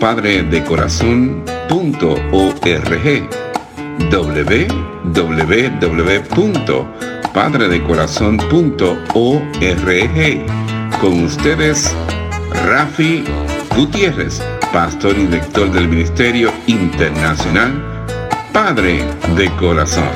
www.padredecorazon.org www.padredecorazon.org Con ustedes, Rafi Gutiérrez, pastor y director del Ministerio Internacional Padre de Corazón.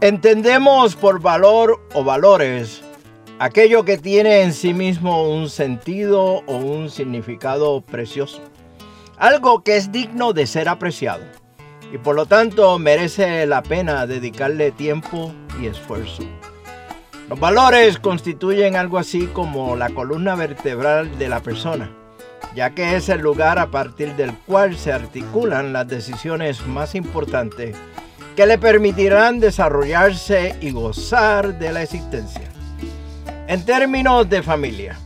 Entendemos por valor o valores aquello que tiene en sí mismo un sentido o un significado precioso, algo que es digno de ser apreciado y por lo tanto merece la pena dedicarle tiempo y esfuerzo. Los valores constituyen algo así como la columna vertebral de la persona, ya que es el lugar a partir del cual se articulan las decisiones más importantes que le permitirán desarrollarse y gozar de la existencia. En términos de familia,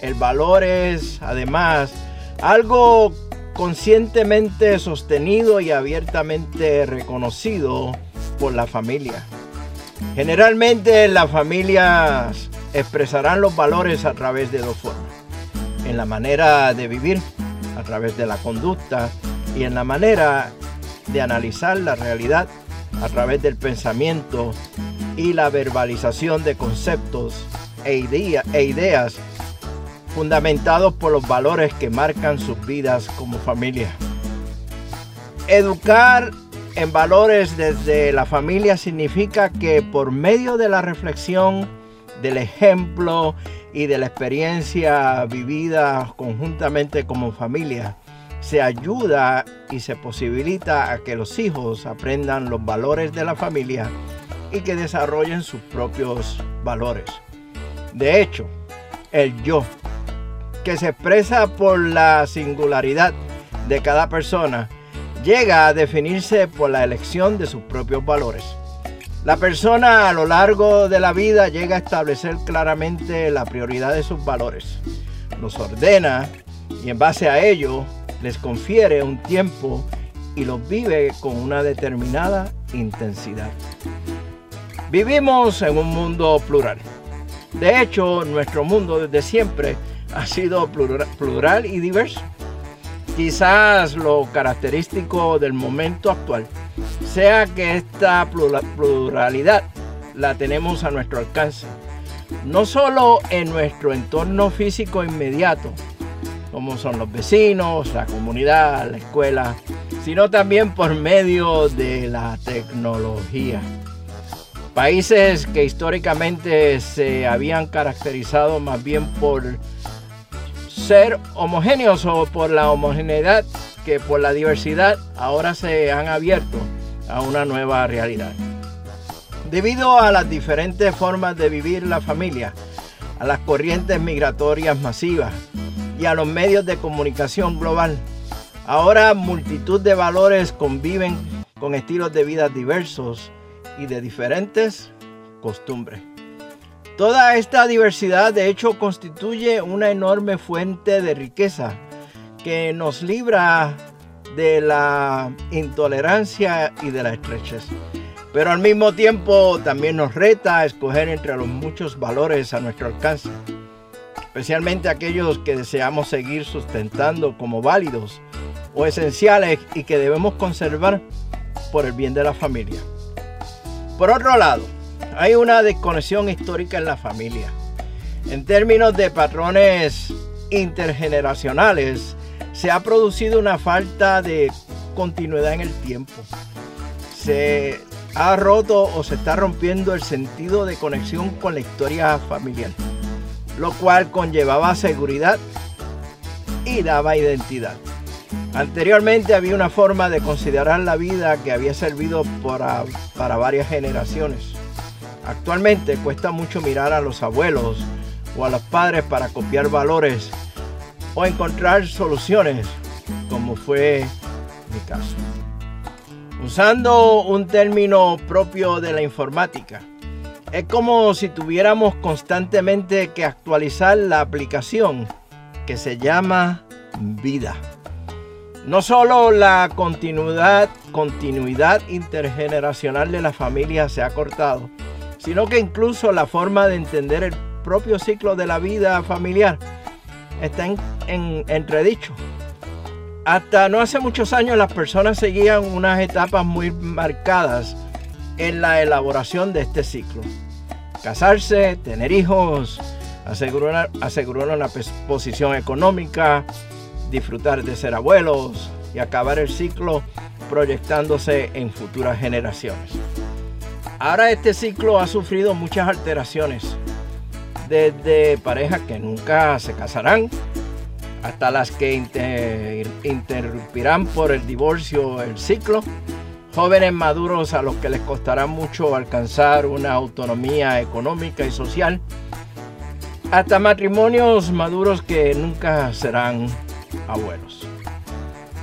el valor es además algo conscientemente sostenido y abiertamente reconocido por la familia. Generalmente las familias expresarán los valores a través de dos formas. En la manera de vivir, a través de la conducta, y en la manera de analizar la realidad a través del pensamiento y la verbalización de conceptos e, e, ideas fundamentados por los valores que marcan sus vidas como familia. Educar en valores desde la familia significa que por medio de la reflexión, del ejemplo y de la experiencia vivida conjuntamente como familia, se ayuda y se posibilita a que los hijos aprendan los valores de la familia y que desarrollen sus propios valores. De hecho, el yo, que se expresa por la singularidad de cada persona, llega a definirse por la elección de sus propios valores. La persona a lo largo de la vida llega a establecer claramente la prioridad de sus valores, los ordena y en base a ello les confiere un tiempo y los vive con una determinada intensidad. Vivimos en un mundo plural de hecho, nuestro mundo desde siempre ha sido plural, y diverso. Quizás lo característico del momento actual sea que esta pluralidad la tenemos a nuestro alcance, no solo en nuestro entorno físico inmediato, como son los vecinos, la comunidad, la escuela, sino también por medio de la tecnología. Países que históricamente se habían caracterizado más bien por ser homogéneos o por la homogeneidad que por la diversidad, ahora se han abierto a una nueva realidad. Debido a las diferentes formas de vivir la familia, a las corrientes migratorias masivas y a los medios de comunicación global, ahora multitud de valores conviven con estilos de vida diversos y de diferentes costumbres. Toda esta diversidad de hecho constituye una enorme fuente de riqueza que nos libra de la intolerancia y de la estrechez. Pero al mismo tiempo también nos reta a escoger entre los muchos valores a nuestro alcance, especialmente aquellos que deseamos seguir sustentando como válidos o esenciales y que debemos conservar por el bien de la familia. Por otro lado, hay una desconexión histórica en la familia. En términos de patrones intergeneracionales, se ha producido una falta de continuidad en el tiempo. Se ha roto o se está rompiendo el sentido de conexión con la historia familiar, lo cual conllevaba seguridad y daba identidad. Anteriormente había una forma de considerar la vida que había servido para, para varias generaciones. Actualmente cuesta mucho mirar a los abuelos o a los padres para copiar valores o encontrar soluciones, como fue mi caso. Usando un término propio de la informática, es como si tuviéramos constantemente que actualizar la aplicación que se llama vida. No solo la continuidad, continuidad intergeneracional de la familia se ha cortado, sino que incluso la forma de entender el propio ciclo de la vida familiar está en, entredicho. Hasta no hace muchos años las personas seguían unas etapas muy marcadas en la elaboración de este ciclo. Casarse, tener hijos, asegurar, asegurar una posición económica, disfrutar de ser abuelos y acabar el ciclo proyectándose en futuras generaciones. Ahora este ciclo ha sufrido muchas alteraciones, desde parejas que nunca se casarán hasta las que interrumpirán por el divorcio el ciclo, jóvenes maduros a los que les costará mucho alcanzar una autonomía económica y social, hasta matrimonios maduros que nunca serán abuelos.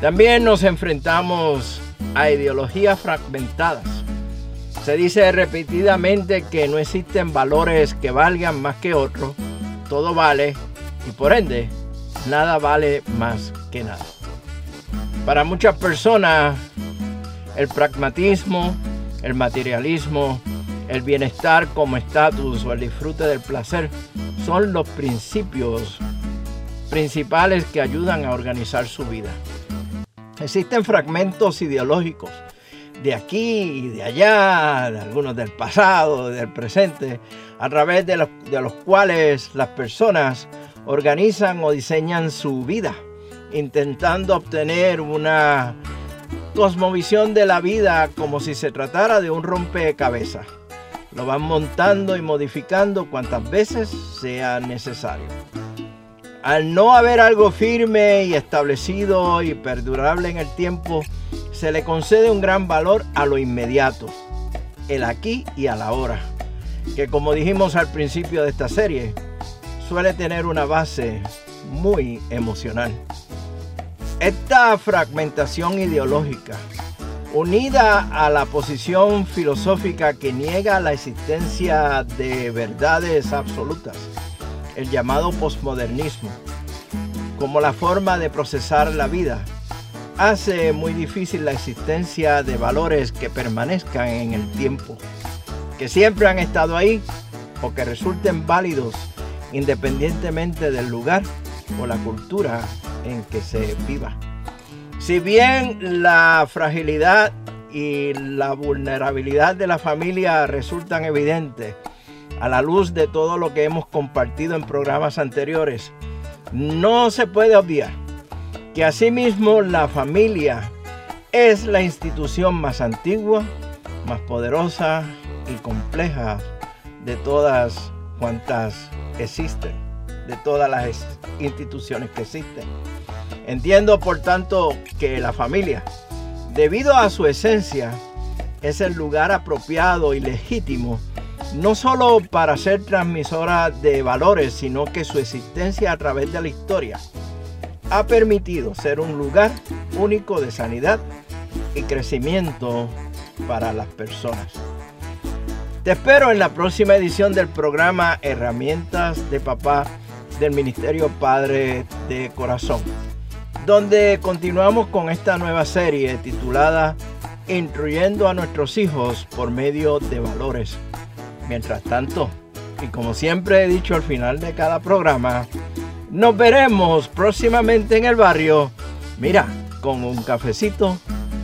También nos enfrentamos a ideologías fragmentadas. Se dice repetidamente que no existen valores que valgan más que otros. Todo vale y por ende nada vale más que nada. Para muchas personas el pragmatismo, el materialismo, el bienestar como estatus o el disfrute del placer son los principios principales que ayudan a organizar su vida. Existen fragmentos ideológicos de aquí y de allá, de algunos del pasado, del presente, a través de los, cuales las personas organizan o diseñan su vida, intentando obtener una cosmovisión de la vida como si se tratara de un rompecabezas. Lo van montando y modificando cuantas veces sea necesario. Al no haber algo firme y establecido y perdurable en el tiempo, se le concede un gran valor a lo inmediato, el aquí y a la hora, que como dijimos al principio de esta serie, suele tener una base muy emocional. Esta fragmentación ideológica unida a la posición filosófica que niega la existencia de verdades absolutas, el llamado posmodernismo, como la forma de procesar la vida, hace muy difícil la existencia de valores que permanezcan en el tiempo, que siempre han estado ahí o que resulten válidos independientemente del lugar o la cultura en que se viva. Si bien la fragilidad y la vulnerabilidad de la familia resultan evidentes a la luz de todo lo que hemos compartido en programas anteriores, no se puede obviar que asimismo la familia es la institución más antigua, más poderosa y compleja de todas cuantas existen, de todas las instituciones que existen. Entiendo, por tanto, que la familia, debido a su esencia, es el lugar apropiado y legítimo, no solo para ser transmisora de valores, sino que su existencia a través de la historia ha permitido ser un lugar único de sanidad y crecimiento para las personas. Te espero en la próxima edición del programa Herramientas de Papá del Ministerio Padre de Corazón donde continuamos con esta nueva serie titulada Instruyendo a nuestros hijos por medio de valores. Mientras tanto, y como siempre he dicho al final de cada programa, nos veremos próximamente en el barrio, mira, con un cafecito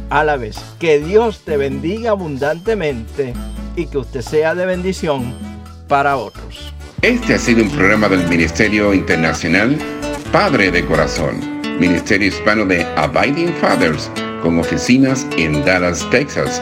a la vez. Que Dios te bendiga abundantemente y que usted sea de bendición para otros. Este ha sido un programa del Ministerio Internacional Padre de Corazón Ministerio Hispano de Abiding Fathers, con oficinas en Dallas, Texas.